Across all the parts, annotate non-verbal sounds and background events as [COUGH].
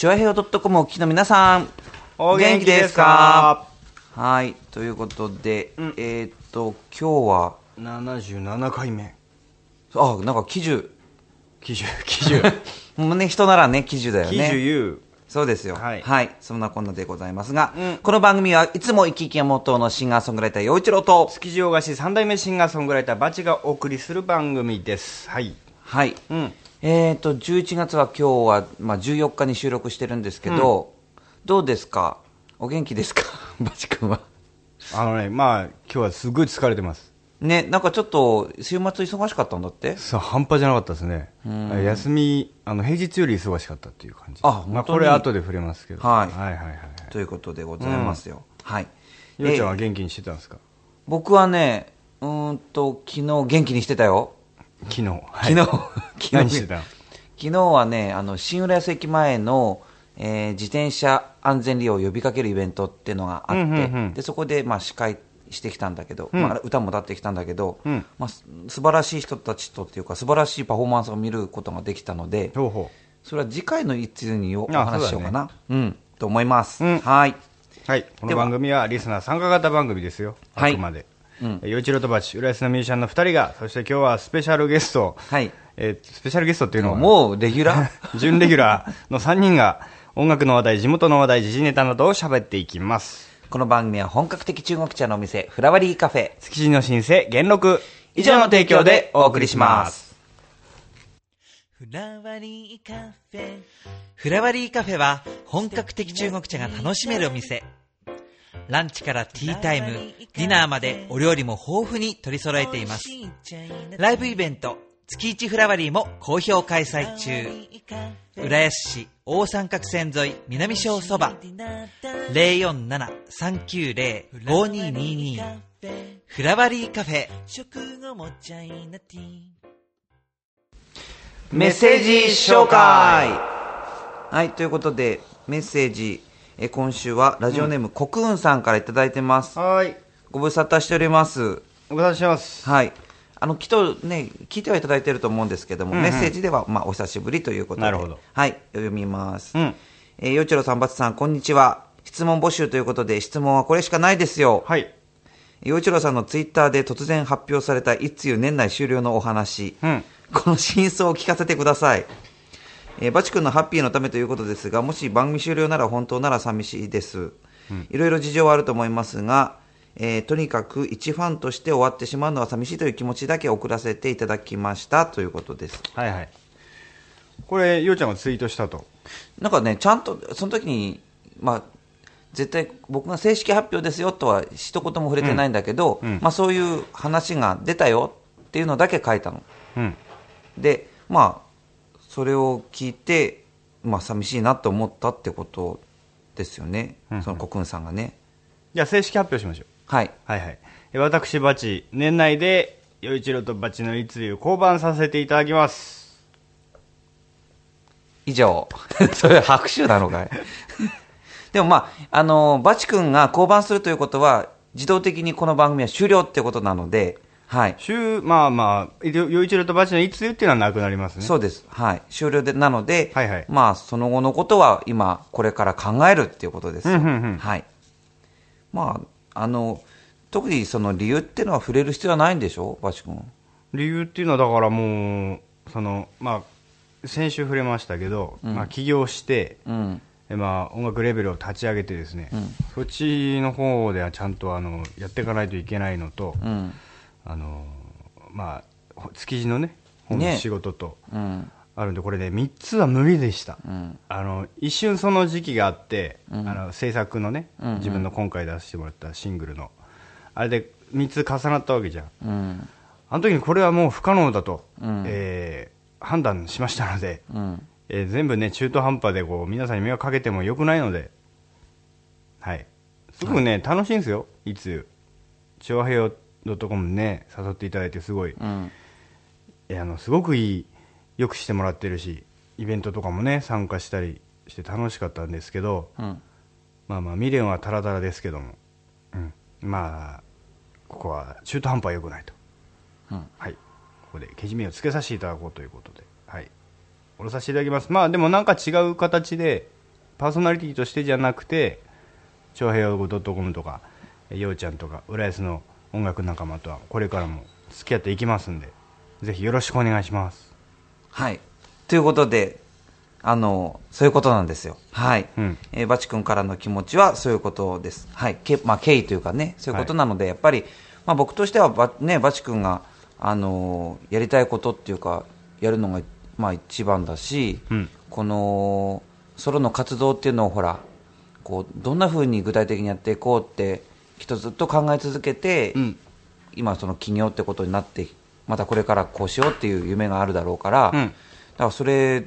チュアヘオ .com お聞きの皆さん、お元気ですか？はい、ということで、えーっと、今日は、77回目。あ、なんか喜寿。喜寿喜寿もうね、人ならね、喜寿だよ喜寿ね。優そうですよ。はい。そんなこんなでございますが、この番組はいつも生き生きが元のシンガーソングライター、陽一郎と、築地大菓子三代目シンガーソングライターバチがお送りする番組です。はい。はい。うんえーっと、11月は今日は、まあ、14日に収録してるんですけど、どうですか？お元気ですか？[LAUGHS] バチ君は。あのねまあ今日はすごい疲れてます。ね、なんかちょっと、週末忙しかったんだって？さあ半端じゃなかったですね。休みあの平日より忙しかったっていう感じ。あまあ、これ後で触れますけど。はい。はいはいはいはい。ということでございますよ。はい。ようちゃんはえー元気にしてたんですか？僕はね、うーんと、昨日元気にしてたよ。昨日、はい。昨日、[LAUGHS] 昨日はね、あの、新浦安駅前の、えー自転車安全利用を呼びかけるイベントっていうのがあって、うんうんうん。で、そこで、まあ、司会してきたんだけど、うん。まあ、歌も歌ってきたんだけど、うん。まあ、す素晴らしい人たちとっていうか、素晴らしいパフォーマンスを見ることができたので、それは次回の一通にお話ししようかな。うん、と思います。うん。はい。うはい。この番組はリスナー参加型番組ですよ。あはい。くまでうん陽一郎とバチ浦安のミュージシャンの2人がそして今日はスペシャルゲストはい。えースペシャルゲストっていうのはもう、レギュラー？[LAUGHS] 準レギュラーの3人が音楽の話題、地元の話題、時事ネタなどを喋っていきます。この番組は本格的中国茶のお店、フラワリーカフェ。築地の新生、元禄。以上の提供でお送りします。フラワリーカフェフラワリーカフェは本格的中国茶が楽しめるお店ランチからティータイムディナーまでお料理も豊富に取り揃えています。ライブイベント月一フラワリーも好評開催中。浦安市大三角線沿い南小そば。047-390-5222フラワリーカフェ。メッセージ紹介。はい、ということで、メッセージ、え今週はラジオネーム、コクーンさんからいただいてます。はーい。ご無沙汰しております。お願いします。はい。あの、きっとね、聞いてはいただいていると思うんですけども、メッセージでは、まあ、お久しぶりということで。なるほどはい、読みます。うんえー、よちろさん、ばつさん、こんにちは。質問募集ということで、質問はこれしかないですよ。はい。陽一郎さんのツイッターで突然発表された一通年内終了のお話、うんこの真相を聞かせてください、えーバチ君のハッピーのためということですがもし番組終了なら本当なら寂しいです、いろいろ事情はあると思いますが、えーとにかく一ファンとして終わってしまうのは寂しいという気持ちだけ送らせていただきましたということですはいはい。これ、ようちゃんがツイートしたと？なんかねちゃんとその時にまあ絶対僕が正式発表ですよとは一言も触れてないんだけど、うんまあ、そういう話が出たよっていうのだけ書いたの。うん。で、まあ、それを聞いて、まあ、寂しいなと思ったってことですよね、うんその国分さんがね。じゃあ、正式発表しましょう。はい。はいはい。え私、バチ、年内で、陽一郎とバチの一流降板させていただきます。以上。[LAUGHS] それ拍手なのかい？[LAUGHS] でもまあ、あの、バチ君が降板するということは、自動的にこの番組は終了ってことなので、はい。週、まあまあ、陽一郎とバチの一流っていうのはなくなりますね。そうです。はい。終了で、なので、はいはいまあ、その後のことは今、これから考えるっていうことですよ。うんうんうんはい。まあ、あの、特にその理由っていうのは触れる必要はないんでしょバチ君。理由っていうのはだからもうそのまあ先週触れましたけど、まあ起業して、うん。えまあ音楽レベルを立ち上げてですね、そっちの方ではちゃんとあのやっていかないといけないのと、うん。あのまあほ築地のね本ね。の仕事とうん。あるんでこれね3つは無理でした、うん。あの一瞬その時期があって、うん。あの制作のね、自分の今回出してもらったシングルの。あれで3つ重なったわけじゃん。うん。あの時にこれはもう不可能だと、うん。えー判断しましたので、うん。えー全部ね中途半端でこう皆さんに迷惑かけてもよくないのではい。すごくね、楽しいんですよ。いつチョアヘヨドットコムね誘っていただいてすごい、うん。えーあのすごくいいよくしてもらってるしイベントとかもね参加したりして楽しかったんですけどうん。まあまあ未練はタラタラですけども、うん、まあここは中途半端は良くないとうん。はい、ここでけじめをつけさせていただこうということで、はい、下ろさせていただきます。まあでもなんか違う形で、パーソナリティとしてじゃなくて長平洋語 .com とかえーようちゃんとか浦安の音楽仲間とはこれからも付き合っていきますんでぜひよろしくお願いしますはい。ということで、あの、そういうことなんですよ。はい。うんえーバチ君からの気持ちはそういうことです。はい。けまあ、経緯というかね、そういうことなので、やっぱり、まあ僕としてはば、ね、バチ君が、あのーやりたいことっていうか、やるのが、まあ一番だし、うんこの、ソロの活動っていうのをほら、こう、どんな風に具体的にやっていこうって、きっとずっと考え続けて、うん。今その起業ってことになってまたこれからこうしようっていう夢があるだろうから、うん。だからそれ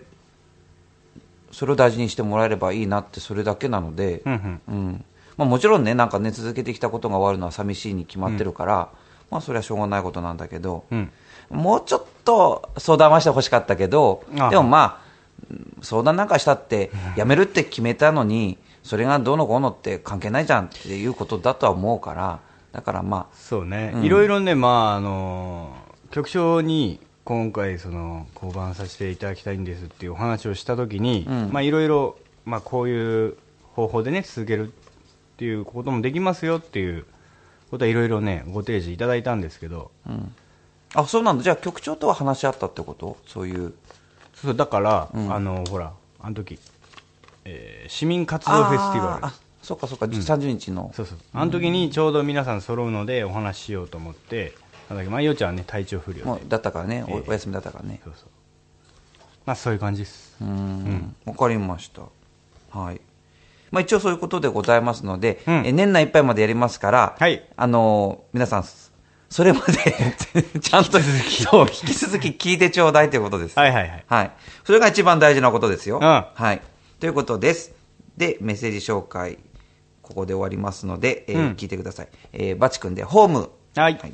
それを大事にしてもらえればいいなってそれだけなので、うんうん。うん。まあ、もちろんねなんかね続けてきたことが終わるのは寂しいに決まってるから、まあそれはしょうがないことなんだけど、うん。もうちょっと相談はしてほしかったけどでもまあ相談なんかしたってやめるって決めたのにそれがどうのこうのって関係ないじゃんっていうことだとは思うからだからまあそうね、うん。いろいろね、まああの局長に今回その降板させていただきたいんですっていうお話をしたときに、うん。まあいろいろまあこういう方法でね続けるっていうこともできますよっていうことはいろいろねご提示いただいたんですけど、うん。あそうなんだ。じゃあ局長とは話し合ったってこと？そういうそうだから、うん。あのほらあの時、えー市民活動フェスティバルあそうかそうか、30日の。そうそう。あの時にちょうど皆さん揃うのでお話ししようと思ってなんだっけまあようちゃんはね体調不良だったからね、おええ。お休みだったからね。そうそう。まあそういう感じです。うーん。わかりました。はい。まあ、一応そういうことでございますので、うん。え年内いっぱいまでやりますから、はい。あのー皆さんそれまで [LAUGHS] ちゃんと引き続き聞いてちょうだいということです。はいはいはい。はい。それが一番大事なことですよ。うん。はい。ということです。で、メッセージ紹介、ここで終わりますので、えーうん聞いてください。えーバチ君で、ホーム。はいはい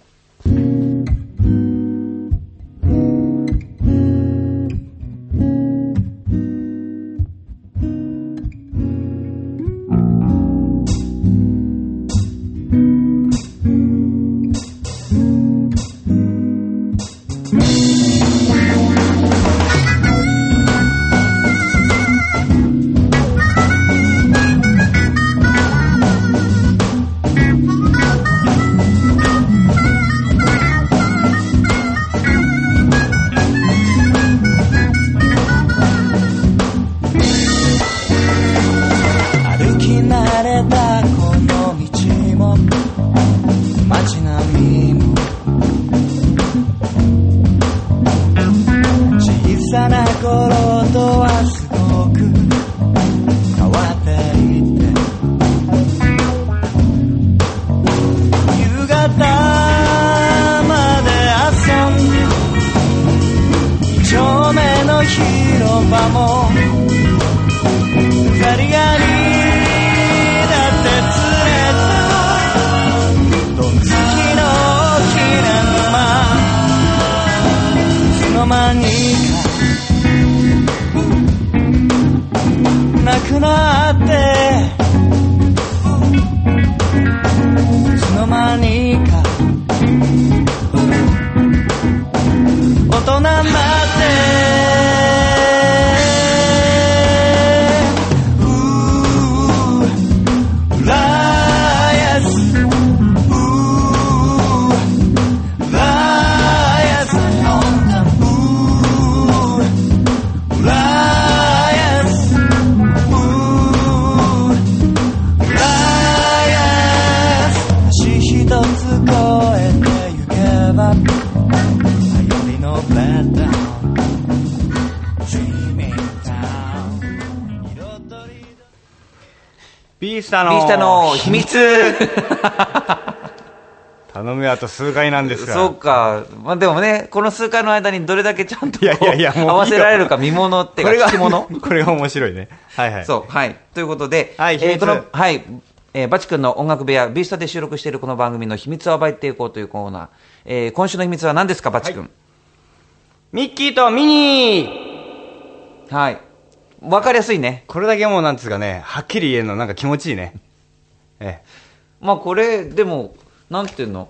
ビースタのタの。秘密。[LAUGHS] 頼むよあと数回なんですからそうか。まあでもね、この数回の間にどれだけちゃんといやいやいや合わせられるか見物っていうかこれが聞き物。[LAUGHS] これが面白いね。はいはい。そう、はい。ということで、はいえーこの、はい、えーバチ君の音楽部屋、ビースタで収録しているこの番組の秘密を暴いていこうというコーナー。えー今週の秘密は何ですか、バチ君？ミッキーとミニー。はい。わ、かりやすいね。これだけもうなんつうかねはっきり言えるのなんか気持ちいいね。[LAUGHS] えまあこれ、でも、なんていうの、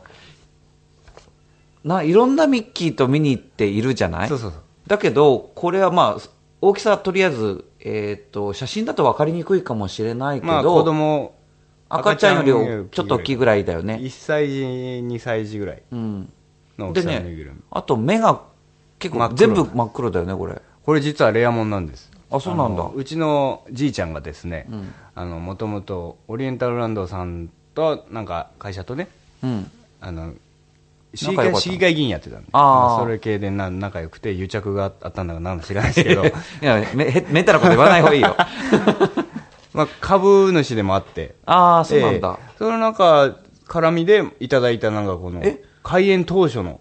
な、いろんなミッキーとミニーっているじゃない？そうそうそう。だけど、これはまあ、大きさはとりあえずえっ、と、写真だと分かりにくいかもしれないけど、まあ子供赤ちゃんよりちょっと大きいぐらいだよね。1歳児2歳児ぐらいうん。の大できさのぬいぐるみ、ね、あと目が結構全部真っ黒だよね、これ。これ実はレアもんなんですうなんだ。のうちのじいちゃんがですねん。もともとオリエンタルランドさんとなんか会社とね市議会市議員やってたんでそれ系でな仲良くて癒着があったんだかなんか知らないですけど。[LAUGHS] いや、め、ったなこと言わない方がいいよ。[LAUGHS] まあ株主でもあって。ああ、そうなんだ。ええ。そのなんか絡みでいただいたなんかこのえ？開園当初の。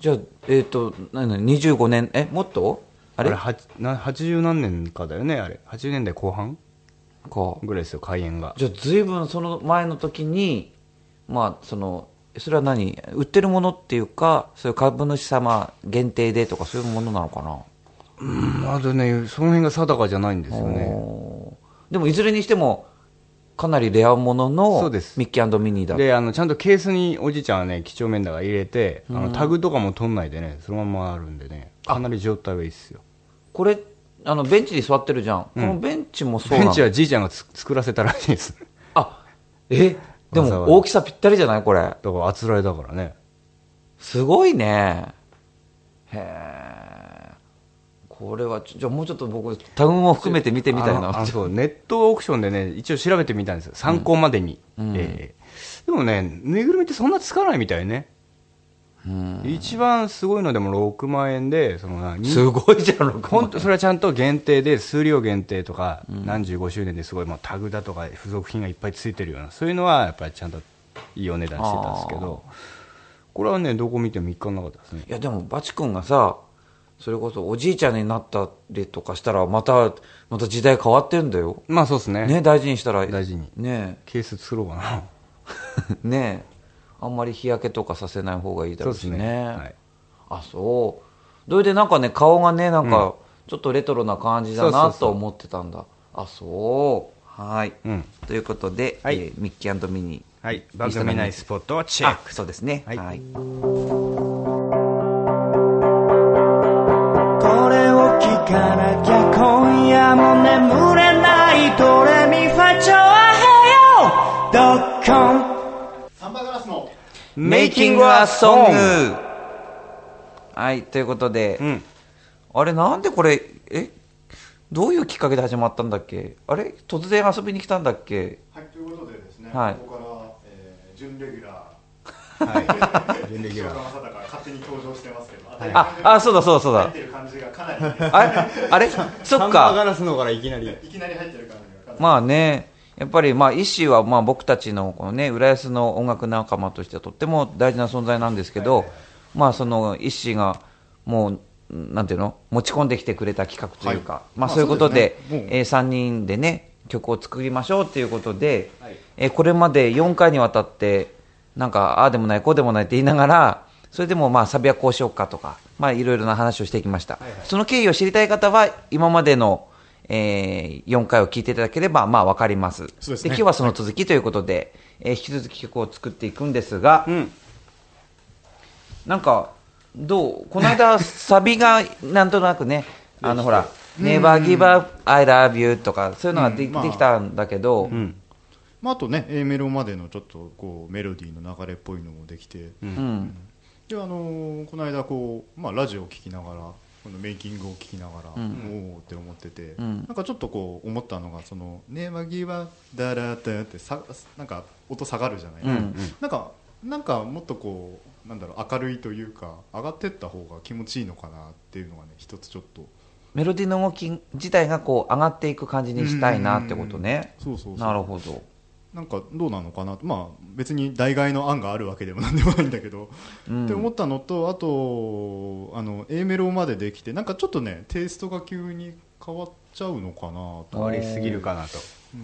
じゃあ、えっ、と、なに、25年、え、もっと？あれ？あれはな80何年かだよねあれ。80年代後半？か。ぐらいですよ開園が。じゃあ、ずいぶんその前の時に、まあ、その、それは何？売ってるものっていうか、そういう株主様限定でとかそういうものなのかな？あとねその辺が定かじゃないんですよね。でも、いずれにしても、かなりレアもののそうです。ミッキーミニーだ。であのちゃんとケースにおじいちゃんはね几帳面だから入れて、あのタグとかも取んないでねそのままあるんでねかなり状態はいいっすよ。これ、あの、ベンチに座ってるじゃん。このベンチもそうなのベンチはじいちゃんがつ作らせたらしいです。あ、え？でわざわざ。も大きさぴったりじゃない？これ。だからあつらいだからね。すごいね。へえ。これはちょ、じゃあもうちょっと僕、タグも含めて見てみたいな。あのあのそうネットオークションでね一応調べてみたんですよ。参考までに、ええ。でもねぬいぐるみってそんなつかないみたいね。うん一番すごいのでも6万円でそのすごいじゃん、6本当それはちゃんと限定で数量限定とか、何十五周年ですごいもうタグだとか付属品がいっぱいついてるようなそういうのはやっぱりちゃんといいお値段してたんですけどこれはねどこ見ても一貫なかったですね。いや、でも、バチ君がさ、それこそおじいちゃんになったりとかしたら、また、また時代変わってんだよ。まあそうですね。ね、大事にしたら。大事に。ね。ケース作ろうかな。え、[LAUGHS] ね。え。あんまり日焼けとかさせない方がいいだろうしね。ねはいあ、そう。それでなんかね、顔がね、なんか、ちょっとレトロな感じだなと思ってたんだ。あ、そう。はい。うんということで、はいえーミッキーミニー。はい番組内スポットをチェッあクそうですね。はいはい。これを聞かなきゃ今夜も眠れないドレミファチョアヘヨドッコンメイキングアソングはい、ということで、うん。あれなんでこれ、え、どういうきっかけで始まったんだっけ？あれ？突然遊びに来たんだっけ？はい、ということでですね、はい。ここから、えー、準レギュラー、はい。[LAUGHS] 準レギュラー。正川が勝手に登場してますけど、あ、あ、そうだそうだそうだ。入って。る感じがかなり、ね、あれあれ？そっサンバーガか。ラスのからいきなり。いきなり入ってる感じがかなり、まあね、やっぱりまあ、医師はまあ僕たちのこのね、浦安の音楽仲間としてはとっても大事な存在なんですけど、まあその医師がもう、なんていうの？持ち込んできてくれた企画というか、はい。まあまあそういうことで、ですね。えー3人でね、曲を作りましょうということで、はい。えーこれまで4回にわたって、なんか、ああでもない、こうでもないって言いながら、それでもまあサビはこうしようかとか、まあいろいろな話をしてきました。その経緯を知りたい方は、今までの、えー4回を聞いていただければ、まあわかります。ですね。今日はその続きということで、えー引き続き曲を作っていくんですが、うん。なんか、どうこの間、サビがなんとなくね、[LAUGHS] あのほら、Never give up, I love you とか、そういうのがで,、できたんだけど、うん。まあ、あとね A メロまでのちょっとこうメロディーの流れっぽいのもできて、うん。であのーこの間こう、まあ、ラジオを聴きながらこのメイキングを聞きながら、ん。おおって思ってて、ん。なんかちょっとこう思ったのがその「ネバギバダラダ」ってさなんか音下がるじゃない、うん。なんかなんかもっとこうなんだろう明るいというか上がってった方が気持ちいいのかなっていうのがね一つちょっと。メロディーの動き自体がこう上がっていく感じにしたいなってことね。そうそうそう。なるほど。なんかどうなのかなまあ別に代替の案があるわけでもなんでもないんだけど、うん。って思ったのとあとあの A メロまでできてなんかちょっとねテイストが急に変わっちゃうのかなと。変わりすぎるかなと。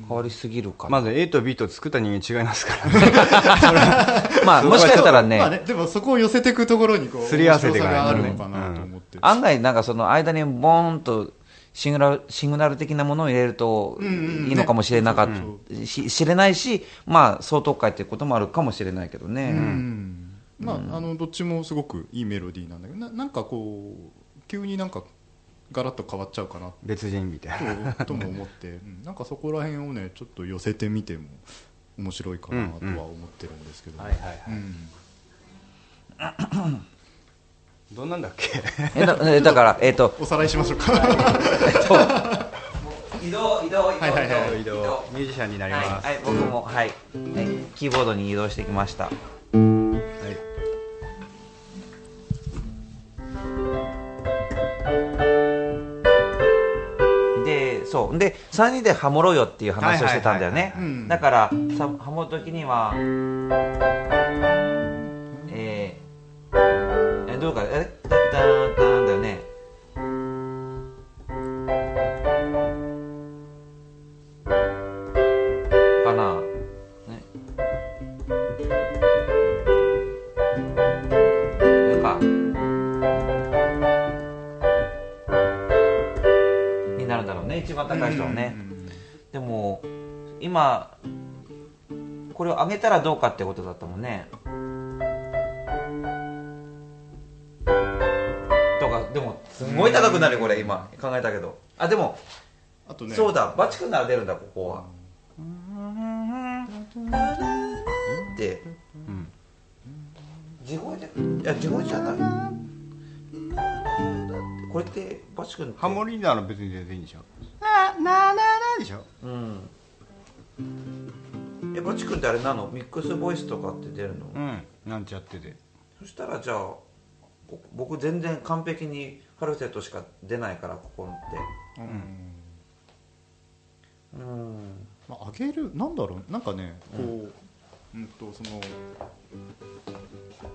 変わりすぎるかな。まず A と B と作った人間違いますから [LAUGHS] まあ、もしかしたらね、まあねでもそこを寄せていくところにこうすり合わせてがあるのかなと思って、案外なんかその間にボーンとシグナルシグナル的なものを入れるとうんうんいいのかもしれなかっねそうし知れないし、まあ、相当会っていうこともあるかもしれないけどね。うん。まあ、あのどっちもすごくいいメロディーなんだけどななんかこう急になんかガラッと変わっちゃうかな別人みたいな。ととも思って、うん。なんかそこら辺をねちょっと寄せてみても面白いかなとは思ってるんですけど、はいはいはい。うんどんなんだっけ？えだえだから、えっ、と、おさらいしましょうか。移動、移動、移動、はいはいはい。移動。ミュージシャンになります、はい、はい、僕も、はい、はい、キーボードに移動してきました。はい。で、そう、で、三人でハモろうよっていう話をしてたんだよね。だから、さハモるときには。どうか、え、だだだだよね。かな。ね。どうか。になるんだろうね一番高い人はね、でも今これを上げたらどうかってことだったもんねすごい高くなるよこれ今。考えたけど。あでも、あとね。そうだ。バチ君なら出るんだここは。でうん。地声でいや地声じゃない。これってバチ君って。ハモリなら別に全然いいんでしょ。ななななでしょ。うん。えバチ君ってあれなの？ミックスボイスとかって出るの、うん。なんちゃっててそしたらじゃあこ僕全然完璧にファルセットしか出ないからここって。うん。うん。まあ、上げるなんだろうなんかねこう、うん、とその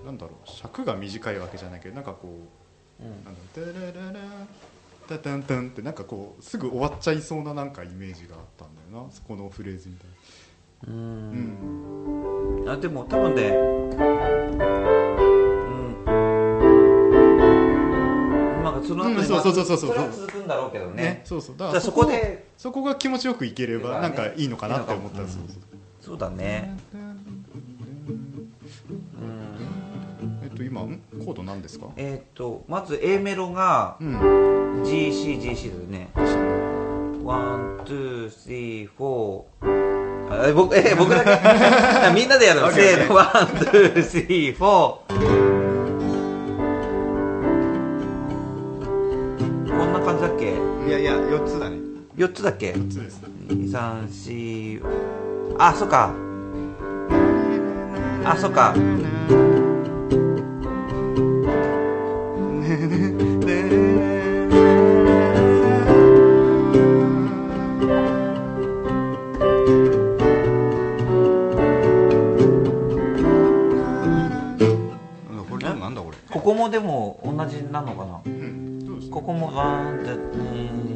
なんだろう尺が短いわけじゃないけどなんかこううん。なんだろうタラララタタンタンってなんかこうすぐ終わっちゃいそうななんかイメージがあったんだよなそこのフレーズみたいうん。な、うん、あでも多分ねその後にうんそうそうそうそうそう。それは続くんだろうけどね。ねそうそう。だじゃあそこでそこが気持ちよくいければまあね。なんかいいのかなって思ったいいのかそうそうそうだね。うん。えっと今ん？コード何ですか？えっ、とまず A メロがうん。GCGC だよね。One, two, three, four。あ、僕、え、僕だけ？あ [LAUGHS] みんなでやるの？せーの、 one, two, three, four。4つだね ?4 つだっけ？そうですね ?2、3、4。あ、そっか。あ、そっか。うんここもでも同じなのかな？うんここもワン、ツー、ン、ツー、スリ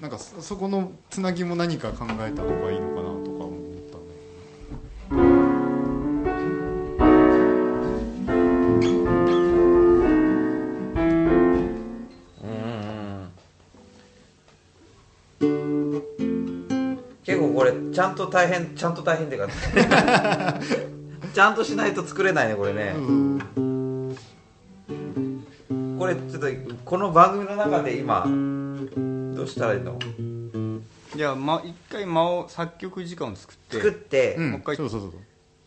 なんかそそこのつなぎも何か考えた方がいいのかなとか思ったね結構これちゃんと大変ちゃんと大変っていうか [LAUGHS] ちゃんとしないと作れないねこれね、これちょっとこの番組の中で今どうしたらいいの？じゃあ、ま、一回間を作曲時間を作って作って、うん。もう一回。そうそうそう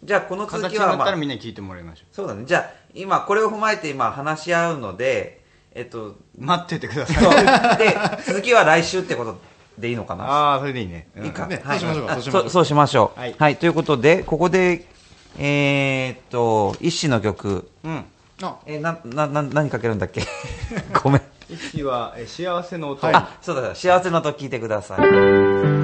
じゃあこの続形になったらみんなに聞いてもらいましょそうだね。じゃあ今これを踏まえて今話し合うのでえっとう待っててください。そう。で続きは来週ってことでいいのかな？ああそれでいいね、うん。いいか、ねはい、そうしましょうかあそうしましょう。そそうしましょう。はい。はい、ということで、ここで、えー、っと、一子の曲、うん。あ。えー、な、な、な、何かけるんだっけ？[LAUGHS] ごめん。一はえ幸せの音、はい。あ、そうだ、幸せの音聞いてください。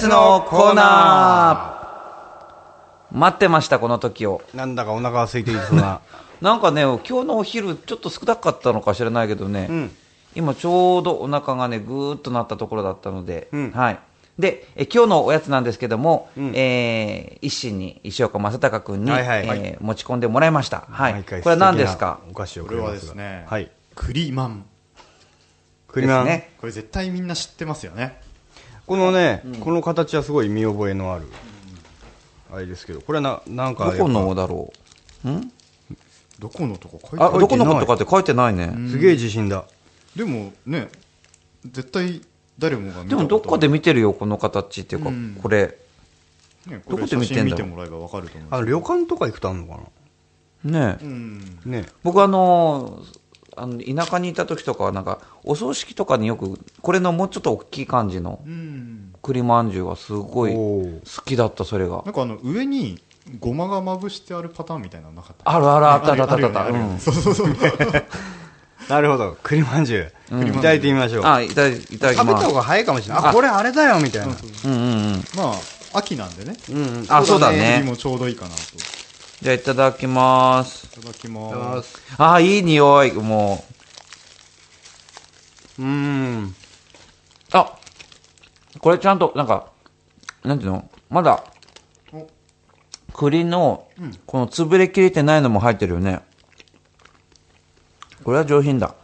つのコーナー待ってました、この時を。なんだかお腹が空いていそうな。[LAUGHS] なんかね、今日のお昼、ちょっと少なかったのか知らないけどね、うん今ちょうどお腹がね、ぐーっとなったところだったので、うんはい。で、え今日のおやつなんですけども、うんえー一心に石岡正隆君に、はいはいえー持ち込んでもらいました。はい。これは何ですか？お菓子をこれくれますがはですね、はい。栗マンクリマン。ですね。これ絶対みんな知ってますよねこのね、この形はすごい見覚えのある、あれですけど、これはな、なんかどこのだろう？ん？どこのとこ書いてあ、あるど。このことかって書いてないね。すげえ自信だ。でもね絶対誰もが見でもどっかで見てるよ、この形っていうか、うん。これ。ね、どここれ写真で見てんだろう？見てもらえばわかると思う。あの、旅館とか行くとあるのかねえ。うん。なね。僕あのあの田舎にいた時とかはなんかお葬式とかによくこれのもうちょっと大きい感じのうん。栗まんじゅうがすごい好きだったそれが。なんかあの上にごまがまぶしてあるパターンみたいなのなかった？あるあるあったあったあったそうそうそう。[LAUGHS] なるほど。栗まんじゅう。いただいてみましょう。あいただいいただきます。食べた方が早いかもしれない。あ、これあれだよ、みたいな。うんうんうん。まあ秋なんでね。うんうん。あそうだ栗ねもちょうどいいかなと。いじゃあいただきます。ただきます。あいい匂い。もう。うーん。あこれちゃんとなんかなんていうの？まだお栗のこの潰れきれてないのも入ってるよね。これは上品だ。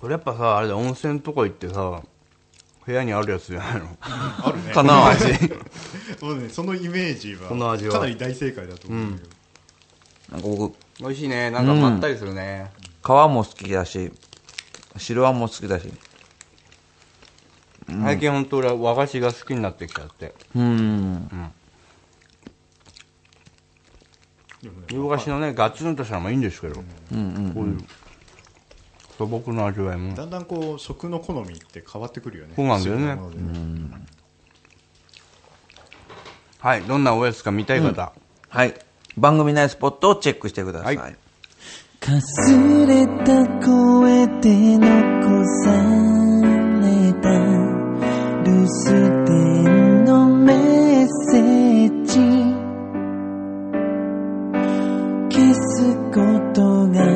これやっぱさ、あれだ、温泉とか行ってさ、部屋にあるやつじゃないの？あるね。かなも [LAUGHS] うねそのイメージはこの味は。かなり大正解だと思うんだけど、なんか僕。美味しいね。なんかまったりするね。皮も好きだし白あんも好きだし。最近本当俺は和菓子が好きになってきちゃって。うん。でもね洋菓子のね、ガツンとしたのもいいんですけど、こういう。素朴な味わいも。だんだんこう食の好みって変わってくるよね。そうなんだよね。はい、どんなおやつか見たい方。はい番組内スポットをチェックしてください、はい。かすれた声で残された留守電のメッセージ。消すことが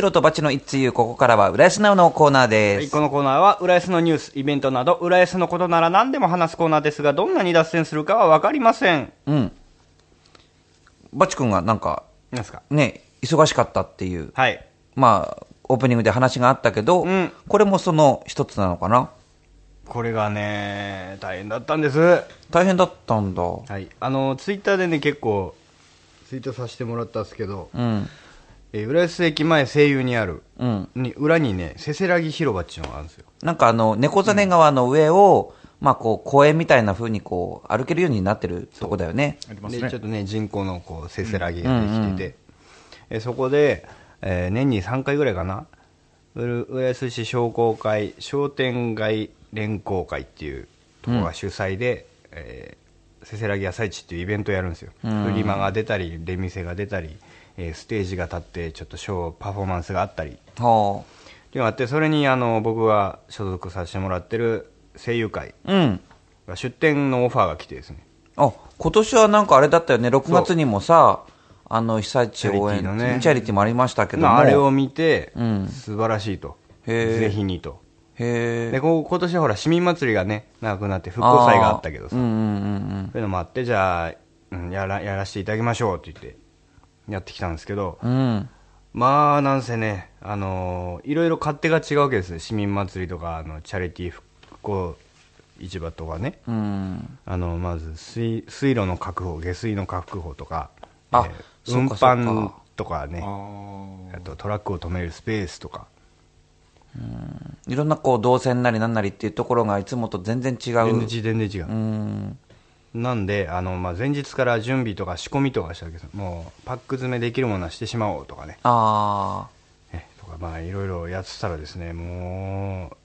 洋一郎とバチの一通ゆここからは浦安なおのコーナーです。はいこのコーナーは、浦安のニュース、イベントなど、浦安のことなら何でも話すコーナーですが、どんなに脱線するかはわかりません。うん。バチ君がなんか、なんですか？ね、忙しかったっていう、はい。まあ、オープニングで話があったけど、うんこれもその一つなのかな？これがね、大変だったんです。は大変だったんだ。い。あの、ツイッターでね、結構、ツイートさせてもらったんですけど、うん。えー浦安駅前声優にある、うん。に裏にね、せせらぎ広場っていうのがあるんですよ。なんかあの、猫ザネ川の上を、まあこう、公園みたいな風にこう、歩けるようになってるとこだよね。で、ありますね。ちょっとね、人工のこう、せせらぎができてて、えーそこで、えー年に3回ぐらいかな、浦安市商工会商店街連合会っていうところが主催で、えーせせらぎ朝市っていうイベントをやるんですよ、フリマが出たり出店が出たり、えーステージが立ってちょっとショーパフォーマンスがあったり。ってはいうのがあってそれにあの僕が所属させてもらってる声優会。が出展のオファーが来てですね。あ、今年はなんかあれだったよね、6月にもさ、あの、被災地応援チャリティーのね。チャリティーもありましたけども。まあ、あれを見て、うん。素晴らしいと。ぜひにと。へえ。で今年はほら市民祭りがねなくなって復興祭があったけどさ、うんうんうん。そういうのもあってじゃあ、うん、やらやらせていただきましょうって言ってやってきたんですけど、うん。うん。まあなんせね、あのーいろいろ勝手が違うわけです市民祭りとかあのチャリティー復興市場とかねうん。あのまず水水路の確保下水の確保とか、あえー運搬とかねああとトラックを止めるスペースとかいろんなこう、動線なりなんなりっていうところがいつもと全然違う。全然全然違う、うん。なんであの、まあ、前日から準備とか仕込みとかしたわけです。もうパック詰めできるものはしてしまおうとかね。あえとかまあいろいろやってたらですねもう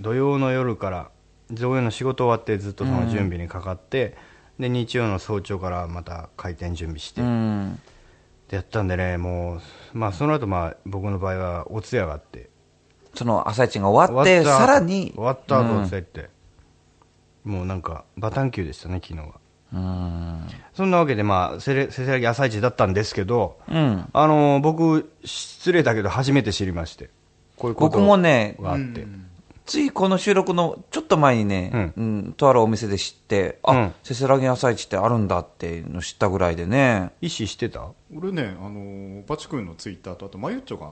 土曜の夜から土曜の仕事終わってずっとその準備にかかって、で日曜の早朝からまた開店準備して、あ。うん。でやったんでねもう、まあ、その後まあ僕の場合はお通夜があって。その朝市が終わって、さらに。終わった後うん。お通夜行って、もうなんかバタンキューでしたね昨日はうん。そんなわけでまあせれせせらぎ朝市だったんですけど、うん。あのー僕失礼だけど初めて知りましてこういうこと僕もね、があって、ついこの収録のちょっと前にね、うん、とあるお店で知って、あ、うんせせらぎ朝市ってあるんだっていうの知ったぐらいでね。意思してた？俺ね、あのーバチ君のツイッターとあとマユッチョがあ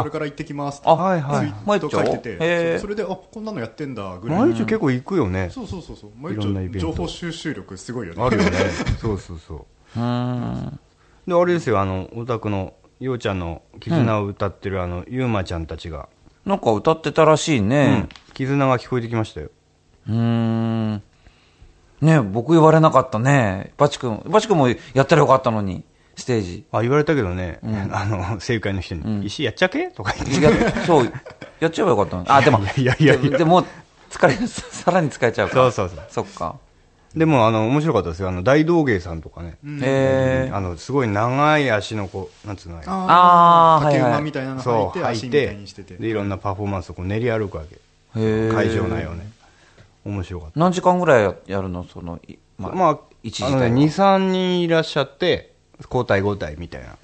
これから行ってきます。ってあはいはい。ツイート書いてて、マユッチョへーそれであこんなのやってんだぐらい。毎日結構行くよね、そうそうそうそう。マユッいろんなイベント。チョ情報収集力すごいよね。あるよね。[LAUGHS] そうそうそう。[LAUGHS] うん。であれですよあのお宅のようちゃんの絆を歌ってる、あのゆうまちゃんたちが、なんか歌ってたらしいね。絆が聞こえてきましたよ。うーん。ね僕言われなかったね。バチ君、バチ君もやったらよかったのに、ステージ。あ言われたけどね、[LAUGHS] あの声優会の人に、石やっちゃけ？とか言って。やそう、やっちゃえばよかった。あ、でも、いやいやいやいや。ででも、疲れ、さらに疲れちゃうから。そうそうそう。そっか。でもあの面白かったですよ。あの大道芸さんとかね、へえ。あのすごい長い足のこうなんつうのあー。竹馬みたいなの履履いてたいにしてて。でいろんなパフォーマンスをこう練り歩くわけ。会場内をね。面白かった。何時間ぐらいややるの？その、いままあ、一時代は。あのね、2、3人いらっしゃって、交代交代みたいな。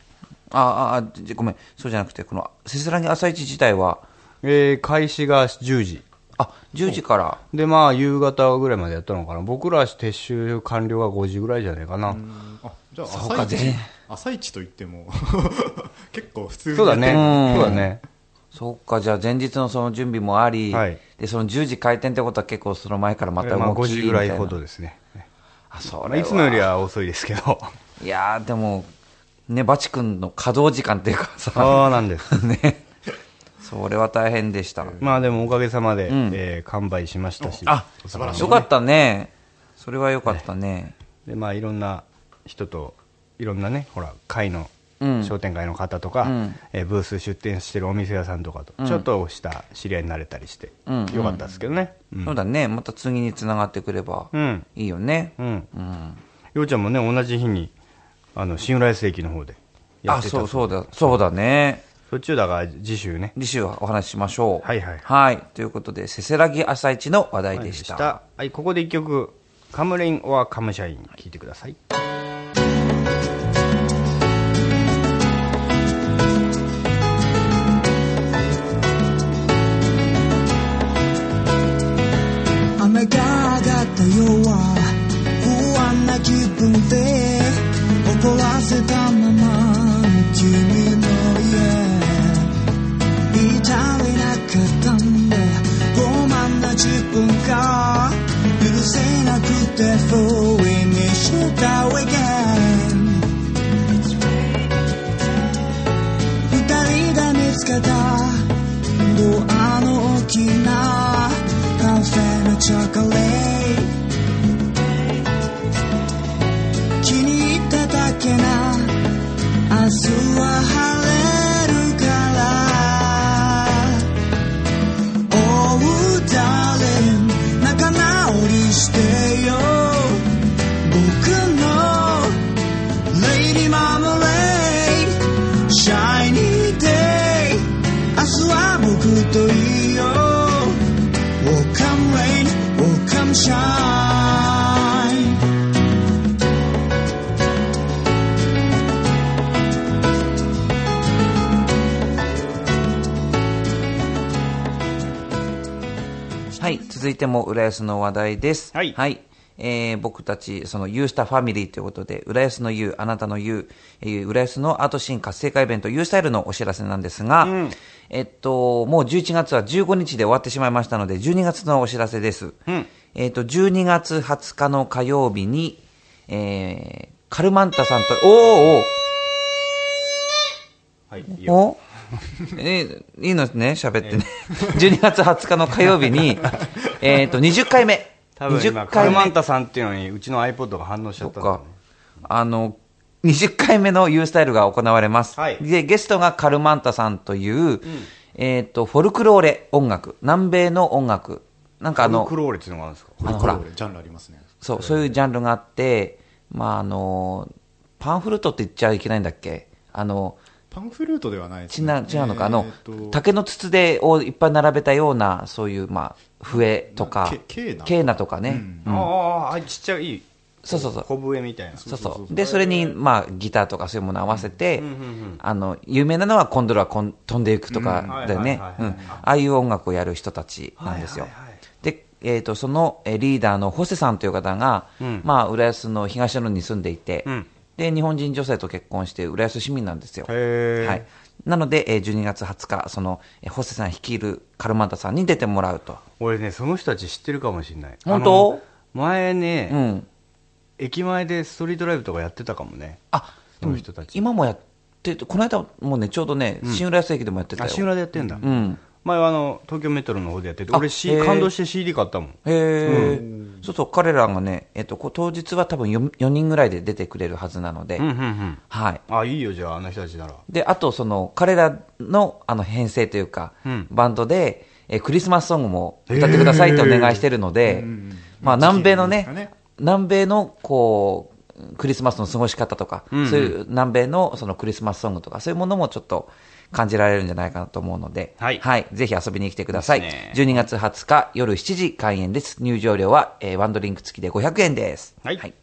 ああ、ごめん。そうじゃなくて、この、せせらぎ朝市自体は、えー開始が10時。あ、10時から。で、まあ、夕方ぐらいまでやったのかな。僕ら撤収完了が5時ぐらいじゃないかな。あじゃあ朝一全朝一といっても [LAUGHS] 結構普通にそうだね。うんそうだね。そっか、じゃあ前日のその準備もあり、はいで、その10時開店ってことは結構その前からまたまあ5動き時ぐらいみたなほどですね。あ、そまあれいつもよりは遅いですけど。いやー、でも、ね、バチ君の稼働時間っていうかさ、そうなんです。[LAUGHS] ね、それは大変でした。まあでもおかげさまで、んえー完売しましたし。あ、素晴らしいよかったね。それはよかったね。でまあいろんな人といろんなねほら会の、うん商店街の方とか、うんえーブース出店してるお店屋さんとかと、うんちょっとした知り合いになれたりして、うんよかったですけどねうんそうだね。また次に繋がってくればうんいいよね。うんうん。ようちゃんもね同じ日にあの新浦安駅の方でやあ、ってたそうそうだ、そうだね。そっちだから次週ね次週はお話ししましょう。はいはいはい。ということで、せせらぎ朝市の話題でした。はい、ここで一曲「カムレイン・オア・カムシャイン」聴いてください雨が上がった夜は不安な気分で怒らせたまま君の家言い足りなかったんだ傲慢な自分が許せなくて不意にした again 二人で見つけたドアの大きなカフェのチョコレート。続いても、浦安の話題です。はい。えー僕たち、その、ユースタファミリーということで、浦安の U、あなたの U、えー浦安のアートシーン活性化イベント、ユースタイルのお知らせなんですが、えっと、もう11月は15日で終わってしまいましたので、12月のお知らせです。えっと、12月20日の火曜日に、えーカルマンタさんと、おーおー。はいいいよ。お？えー [LAUGHS] いいのね、喋ってね。[LAUGHS] 12月20日の火曜日に、[LAUGHS] えっと、20回目。多分今20回目カルマンタさんっていうのにうちの iPod が反応しちゃそったんだね。あの、20回目の U スタイルが行われます。はいで、ゲストがカルマンタさんという、えっ、と、フォルクローレ音楽、南米の音楽。なんかあのフォルク、ローレっていうのがあるんですか？あのほらこれジャンルありますねそう、そういうジャンルがあって、まああの、パンフルートって言っちゃいけないんだっけ？あの、パンフルートではないですちな、違うのか、あの竹の筒でをいっぱい並べたような、そういう、まあ、笛とかけ、ケーナとか。ね。うん。ああああちっちゃいそうそうそう。小笛みたいな。そうそう。で、それに、まあ、ギターとかそういうものを合わせて、あの、有名なのはコンドルはこん飛んでいくとかだよね。うん。ああいう音楽をやる人たちなんですよ。で、えっ、と、そのえーリーダーのホセさんという方が、うん。まあ、浦安の東野に住んでいて、うんで、日本人女性と結婚して、浦安市民なんですよ。はい。なので、えー12月20日、その、えーホセさん率いるカルマンタさんに出てもらうと。俺ねその人たち知ってるかもしれない本当？前ね、うん。駅前でストリートライブとかやってたかもねあ、その人たち今もやってて、この間もね、ちょうどね、新浦安駅でもやってたよ。あ新浦でやってんだ、うん。前はあの東京メトロの方でやっててあ俺、感動して CD 買ったもん。へえ、そうそう、彼らがね、えっと、当日は多分 4, 4人ぐらいで出てくれるはずなので、うんうんうん。はい。あいいよじゃああの人たちなら。で、あと、その、彼らの、あの、編成というか、うん。バンドで、えークリスマスソングも歌ってくださいってお願いしてるので、まあ、南米のねね。南米の、こう、クリスマスの過ごし方とか、うんうん。そういう南米のそのクリスマスソングとか、そういうものもちょっと感じられるんじゃないかなと思うので、はいぜひ遊びに来てください。ね12月20日夜7時開演です。入場料は、えーワンドリンク付きで500円です。はい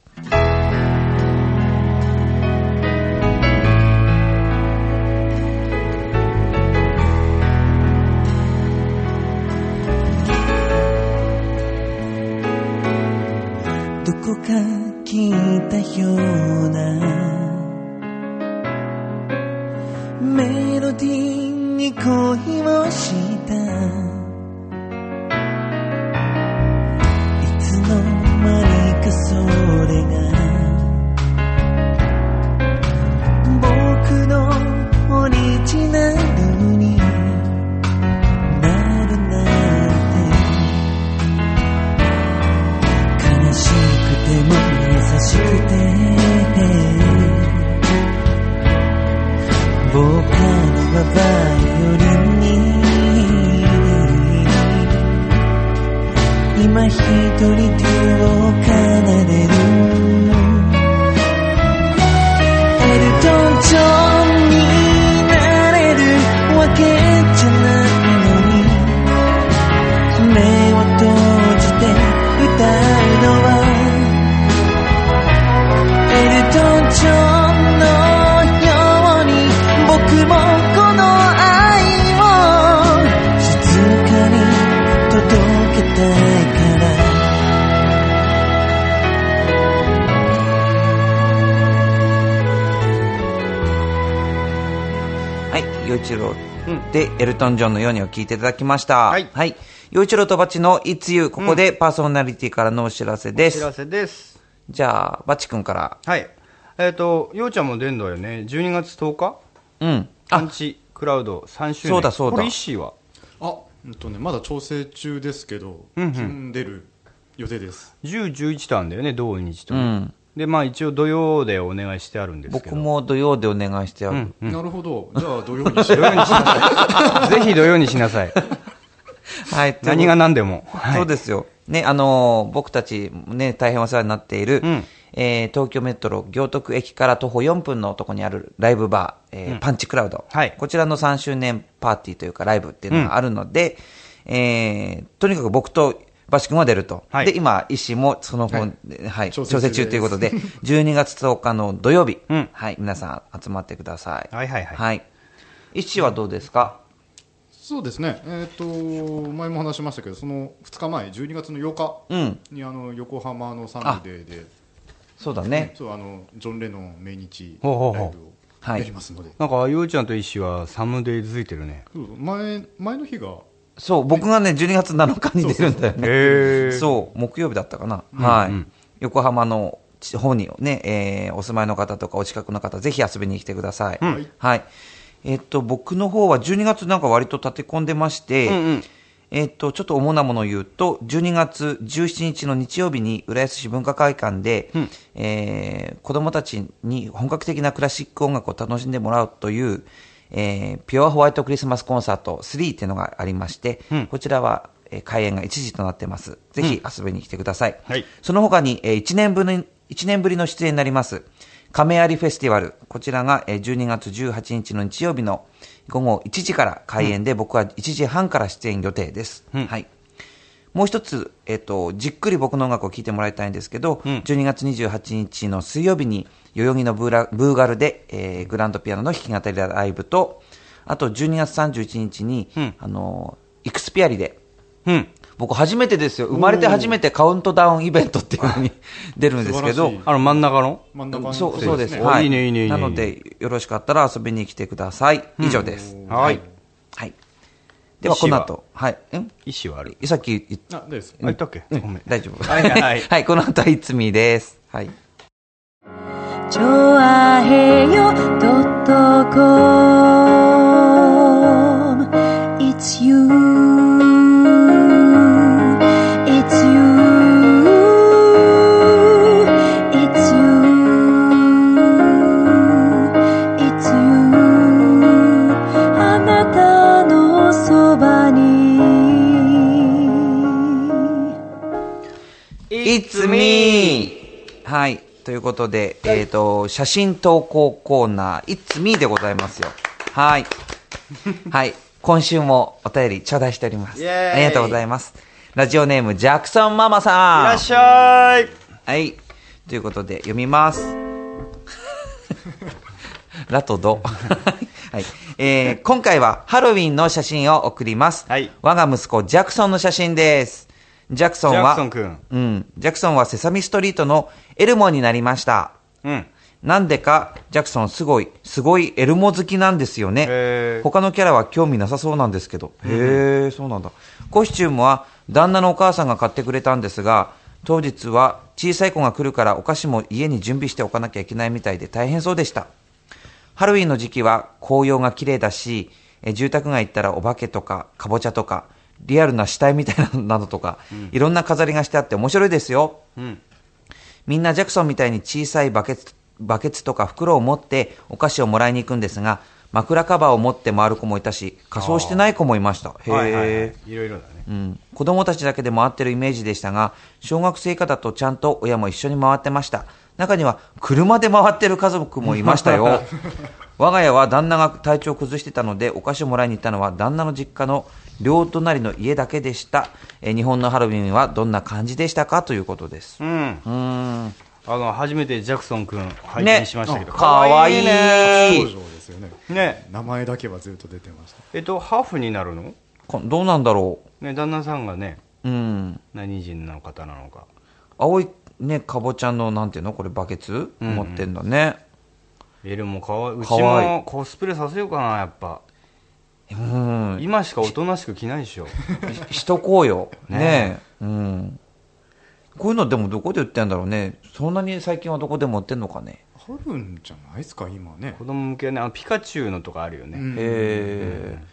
どこか聞いたよ恋をした。いつの間にかそれが。僕のオリジナルに。なるなんて。悲しくても優しくて。今一人手を奏でる。エルトン・ジョンで、エルトン・ジョンのようにを聞いていただきました。はいはい。陽一郎とバチのいつゆ、ここでパーソナリティからのお知らせです。お知らせです。じゃあ、バチ君から。はい。えっ、と、ようちゃんも出んだよね。12月10日？うん。パンチクラウド3周年。そうだそうだこれ、石井は？あうんとねまだ調整中ですけど、うんうん出る予定です10、11とあるんだよね、同日とね、うんで、まあ一応土曜でお願いしてあるんですけど。僕も土曜でお願いしてある。うん、うん。なるほどじゃあ土曜にしよう [LAUGHS] ぜひ土曜にしなさい。[LAUGHS] はい。何が何でも。はいそうですよ。ね、あのー僕たち、ね、大変お世話になっている、うんえー東京メトロ行徳駅から徒歩4分のとこにあるライブバー、えーパンチクラウド。はいこちらの3周年パーティーというかライブっていうのがあるので、えーとにかく僕とバシ君は出ると。はい。で、今、医師もその本、はい、調整調整中中ということで、[LAUGHS] 12月10日の土曜日、うん。はい、皆さん集まってください。はいはいはい。はい。医師はどうですか？そうですね。えっ、と前も話しましたけどその2日前12月の8日うん。にあの横浜のサンデーでそうだね。そうあのジョン・レノン命日ほうほうほう。ライブはい。をやりますので、なんか、ようちゃんと石井はサムデイ続いてるね。前前の日がそう、僕がね、12月7日に出るんだよね。そう、木曜日だったかな。はい、うん横浜の方にね、えーお住まいの方とかお近くの方、ぜひ遊びに来てください。んはい。えっと、僕の方は12月なんか割と立て込んでまして、うんうんえっと、ちょっと主なものを言うと、12月17日の日曜日に浦安市文化会館で、えー子供たちに本格的なクラシック音楽を楽しんでもらうという、えーピュアホワイトクリスマスコンサート3っていうのがありまして、うんこちらは、えー開演が1時となってます。ぜひ遊びに来てください。はいその他に、え1年ぶり、1年ぶりの出演になります、亀有フェスティバル。こちらが、えー12月18日の日曜日の午後1時から開演で、僕は1時半から出演予定です。うんはい。もう一つ、えっ、と、じっくり僕の音楽を聴いてもらいたいんですけど、うん12月28日の水曜日に、代々木のブーラブーガルで、えーグランドピアノの弾き語りライブと、あと12月31日に、うんあの、イクスピアリで、うん。僕初めてですよ。生まれて初めてカウントダウンイベントっていうのに [LAUGHS] 出るんですけどあの真ん中の？真ん中のそう、そうです。ねはい。いいねいいねいいねなので、よろしかったら遊びに来てください。以上です。はい。はい。では、この後、はい。ん石はある。さっき言っあですあ、言ったっけ？ごめん。大丈夫。はいはいはい [LAUGHS] はい、この後は、いつみです。はい。ちょあへよ .com It's you It's me! はい。ということで、えっ、と、写真投稿コーナー、It's me でございますよ。はい。[LAUGHS] はい。今週もお便り頂戴しております。ありがとうございます。ラジオネーム、ジャクソンママさん。いらっしゃいはい。ということで、読みます。[LAUGHS] ラとド。[LAUGHS] はい。えー今回はハロウィンの写真を送ります。はい我が息子、ジャクソンの写真です。ジャクソンは、ジャクソン君うん。ジャクソンはセサミストリートのエルモになりました。うん。なんでか、ジャクソンすごい、すごいエルモ好きなんですよね。他のキャラは興味なさそうなんですけど。へえ、そうなんだ。コスチュームは旦那のお母さんが買ってくれたんですが、当日は小さい子が来るからお菓子も家に準備しておかなきゃいけないみたいで大変そうでした。ハロウィンの時期は紅葉が綺麗だし、え住宅街行ったらお化けとか、かぼちゃとか、リアルな死体みたいななどとか、いろんな飾りがしてあって面白いですよ。うん。みんなジャクソンみたいに小さいバケツバケツとか袋を持ってお菓子をもらいに行くんですが、枕カバーを持って回る子もいたし、仮装してない子もいました。へはいはいはいえ。。いろいろだね。うん、子供たちだけで回ってるイメージでしたが、小学生以下だとちゃんと親も一緒に回ってました。中には車で回ってる家族もいましたよ。[LAUGHS] 我が家は旦那が体調を崩してたので、お菓子をもらいに行ったのは旦那の実家の両隣の家だけでした。えー日本のハロウィンはどんな感じでしたかということです。うん。うーん。あの、初めてジャクソン君拝ね見しましたけど。かわいいね。ですよねね。名前だけはずっと出てましたえっと、ハーフになるの？こどうなんだろね、旦那さんがね、う。うん。何人の方なのか。青いね、かぼちゃんの、なんていうの？これバケツ、うん持ってんだね。エルもかわいい。うちもコスプレさせようかな、やっぱ。うん。今しかおとなしく着ないでしょ。し [LAUGHS] とこうよ。ね。うん。こういうのでもどこで売ってんだろうね。そんなに最近はどこでも売ってんのかね。あるんじゃないですか今ね子供向けね、あのピカチュウのとかあるよね。うんへえ。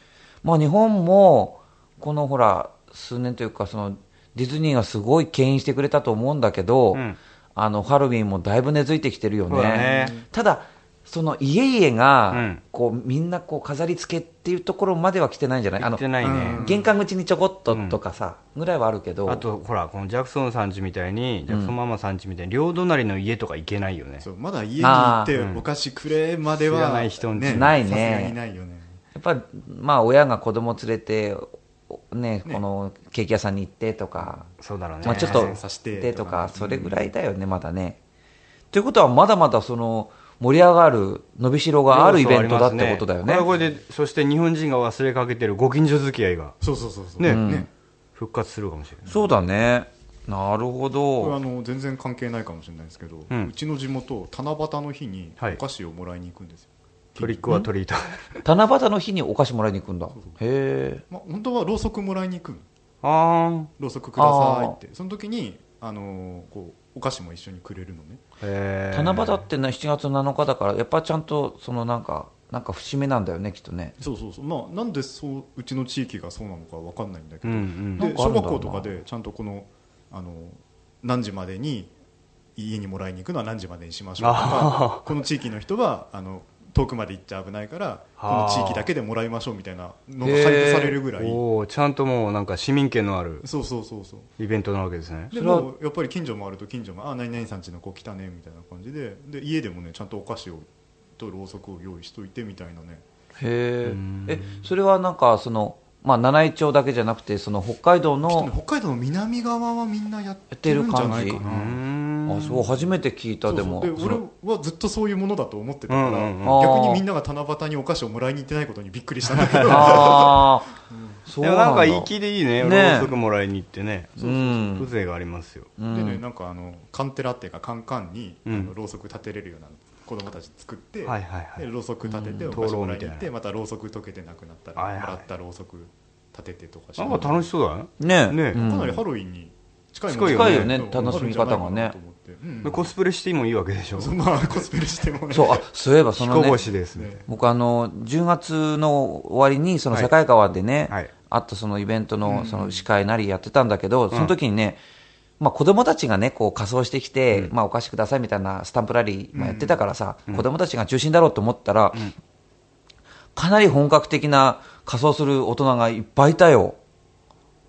まあ日本も、このほら、数年というか、その、ディズニーがすごい牽引してくれたと思うんだけど、うんあの、ハロウィンもだいぶ根付いてきてるよね。ねただ、その家々が、うん。こう、みんなこう飾り付けっていうところまでは来てないんじゃない？あの着て、ないね。玄関口にちょこっととかさ、ぐらいはあるけど。あと、ほら、このジャクソンさん家みたいに、ジャクソンママさん家みたいに、両隣の家とか行けないよね。そうまだ家に行ってお菓子くれまでは、知らない人んちないね。ないよね。やっぱ、まあ、親が子供連れて、おね、ね。このケーキ屋さんに行ってとか、そうだろうね。まあ、ちょっと写真させてでとか、とかそれぐらいだよね、まだね。ということは、まだまだその、盛り上がる、伸びしろがあるイベントだってことだよね。これはこれで、そして日本人が忘れかけてるご近所付き合いがそうそうそうそうねね復活するかもしれない。そうだね。なるほど。これあの全然関係ないかもしれないですけど、ううんちの地元七夕の日にはいお菓子をもらいに行くんですよ、トリックはトリート。[LAUGHS] 七夕の日にお菓子もらいに行くんだ。へえ。まあ、本当はろうそくもらいに行くのあろうそくくださいってその時にあのーこうお菓子も一緒にくれるのね。七夕ってね、7月7日だから、やっぱちゃんと、そのなんか、なんか節目なんだよね、きっとね。そうそうそう。まあなんでそううちの地域がそうなのかわかんないんだけど、うんうん。で小学校とかでちゃんとこのあの何時までに家にもらいに行くのは何時までにしましょうとかこの地域の人はあの遠くまで行っちゃ危ないからこの地域だけでもらいましょうみたいなのが配布されるぐらい。おおちゃんともうなんか市民権のあるそうそうそうそう。イベントなわけですね。でそれはもやっぱり近所もあると近所が「あ何々さんちの子来たね」みたいな感じでで家でもねちゃんとお菓子をとろうそくを用意しといてみたいなね。へうん。え。え、それはなんか、その、まあ、七井町だけじゃなくて、その北海道きっとねの、北海道の南側はみんなやってるんじゃないかうなあ、そう、初めて聞いた、でも。そうそう。でその。俺はずっとそういうものだと思ってたから、うんうんうん。逆にみんなが七夕にお菓子をもらいに行ってないことにびっくりしたんだけど。ああ、[LAUGHS] そうでもなんんか粋でいいね、ろねうそくもらいに行ってね、うん。風情がありますよ。うん。でねなんかあのカンテラっていうかカンカンに、ろうそく立てれるような子供たち作って、はいはいはい。でろうそく立ててうん。お菓子もらいに行ってまたろうそく溶けてなくなったら、もらったろうそく立ててとかして。なんか楽しそうだね。ねねうんかなりハロウィンに近いよね近いよね。うん楽しみ方がね。うん。でコスプレしてもいいわけでしょ。そうまあコスプレしてもね。そう、あ、そういえばそのねですね。僕あの、10月の終わりに、その境川でね、はい。あったそのイベントのその司会なりやってたんだけど、その時にね、まあ子供たちがね、こう仮装してきて、まあお菓子くださいみたいなスタンプラリーまあやってたからさ、子供たちが中心だろうと思ったら、かなり本格的な仮装する大人がいっぱいいたよ。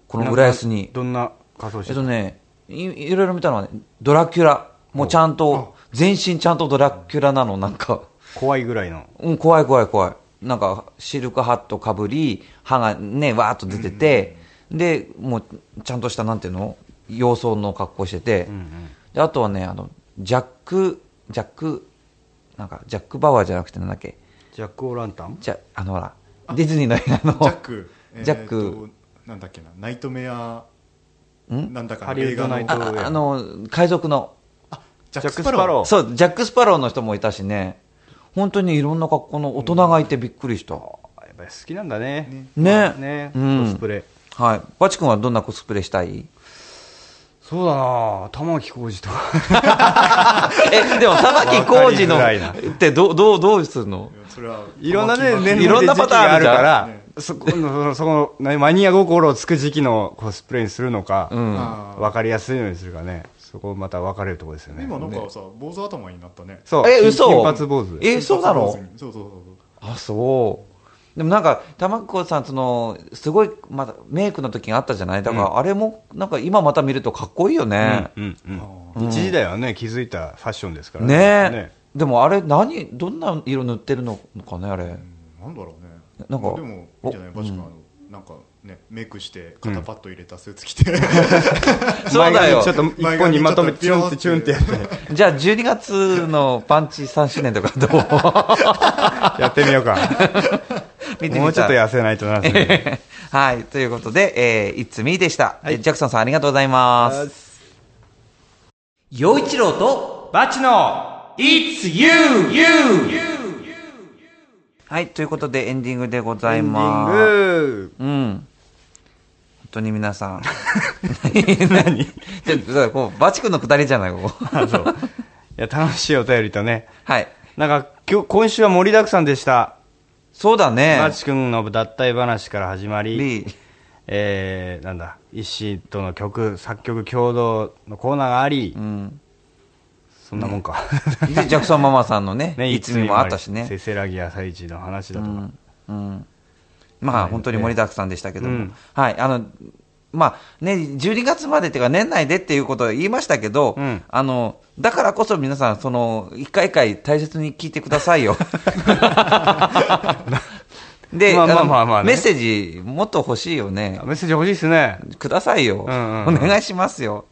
この浦安に。どんなえってとね、いいろいろ見たのはね、ドラキュラ。もうちゃんと、全身ちゃんとドラキュラなの、なんか。怖いぐらいの。うん、怖い怖い怖い。なんか、シルクハットかぶり、歯がね、わーっと出てて、で、もう、ちゃんとした、なんていうの？洋装の格好してて、で、あとはね、あの、ジャック、ジャック、なんか、ジャック・バウアーじゃなくてなんだっけ？ジャック・オーランタン？じゃ、あのほら、ディズニーの映画の、ジャック、ジャック。えーとなんだっけな？ナイトメアんなんだかハリウッドナイト映画のああの、海賊の、ジャック・スパロー。そう、ジャック・スパローの人もいたしね、本当にいろんな格好の大人がいてびっくりした。やっぱり好きなんだね。ね。ね、うん。コスプレ。はい。バチ君はどんなコスプレしたい？そうだな玉置浩二とか。[LAUGHS] え、でも、玉木浩二のってどう、どう、どうするの？それはいろんなね、年いろんなパターンあるから、そこの、そこの、ねマニア心をつく時期のコスプレにするのか、うん。あわかりやすいのにするかね。そこまた分かれるところですよーね。今なんかさ坊主頭になったねそう。え、嘘？金髪坊主。え、そうなの？そうそうそうあ、そう。でもなんか、玉子さん、その、すごい、まだ、メイクの時があったじゃない？だから、あれも、なんか今また見るとかっこいいよね。うんうん。一時代はね、気づいたファッションですからねえね。でもあれ、何、どんな色塗ってるのかね、あれ。なんだろうねなんかでもいいんじゃない？おバチ君あのなんかねメイクして肩パッド入れたスーツ着て [LAUGHS] そうだよちょっと一本にまとめて、チュンってチュンってやって。じゃあ、12月のパンチ3周年とかどう？[LAUGHS] やってみようか。[LAUGHS] 見てみたいもうちょっと痩せないとな。はい。ということで、えー、いつみでした。えジャクソンさんありがとうございます。陽一郎とバチの It's you, you! はい。ということで、エンディングでございエンディンます。グ。うん。本当に皆さん。[LAUGHS] 何？じゃこう、バチ君のくだりじゃない、ここ。あそう。いや、楽しいお便りとね。はい。なんか、今日、今週は盛りだくさんでした。そうだね。バチ君の脱退話から始まり、えー、なんだ、石との曲、作曲共同のコーナーがあり、うん。そんなもんか。で、ジャクソンママさんのね、ね、いつみもあったしね。せせらぎ朝市の話だとか。うん。うん。まあ、本当に盛りだくさんでしたけども。うんはい。あの、まあね、12月までっていうか年内でっていうことを言いましたけど、うんあの、だからこそ皆さん、その、一回一回大切に聞いてくださいよ。[LAUGHS] で、まあまあのまあまあねメッセージもっと欲しいよね。メッセージ欲しいですね。くださいよ。うんうんうんお願いしますよ。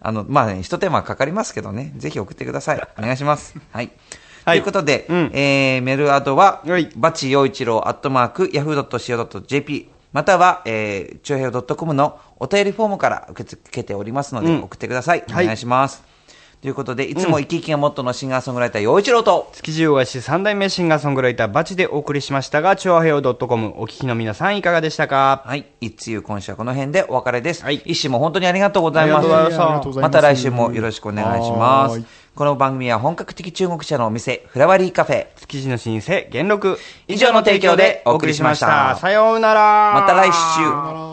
あの、まあね、一手間かかりますけどね、ぜひ送ってください。[LAUGHS] お願いします。はい。はいということで、うんえー、メールアドは、はいバチ陽一郎アットマーク、ヤフー .co.jp、または、えー、ちょいへい .com のお便りフォームから受け付けておりますので、うん送ってください。おはい願いします。ということで、いつも生き生きがモットーのシンガーソングライター陽一郎と、築地大橋三代目シンガーソングライターバチでお送りしましたが、チョアヘヨ .com お聞きの皆さんいかがでしたか？はい、いつゆ今週はこの辺でお別れです。はい一週も本当にありがとうございます。ありがとうございましたありがとうございますた来週もよろしくお願いします。この番組は本格的中国茶のお店、フラワリーカフェ。築地の老舗、元禄。以上の提供でお送りしましたさようなら。また来週。さよなら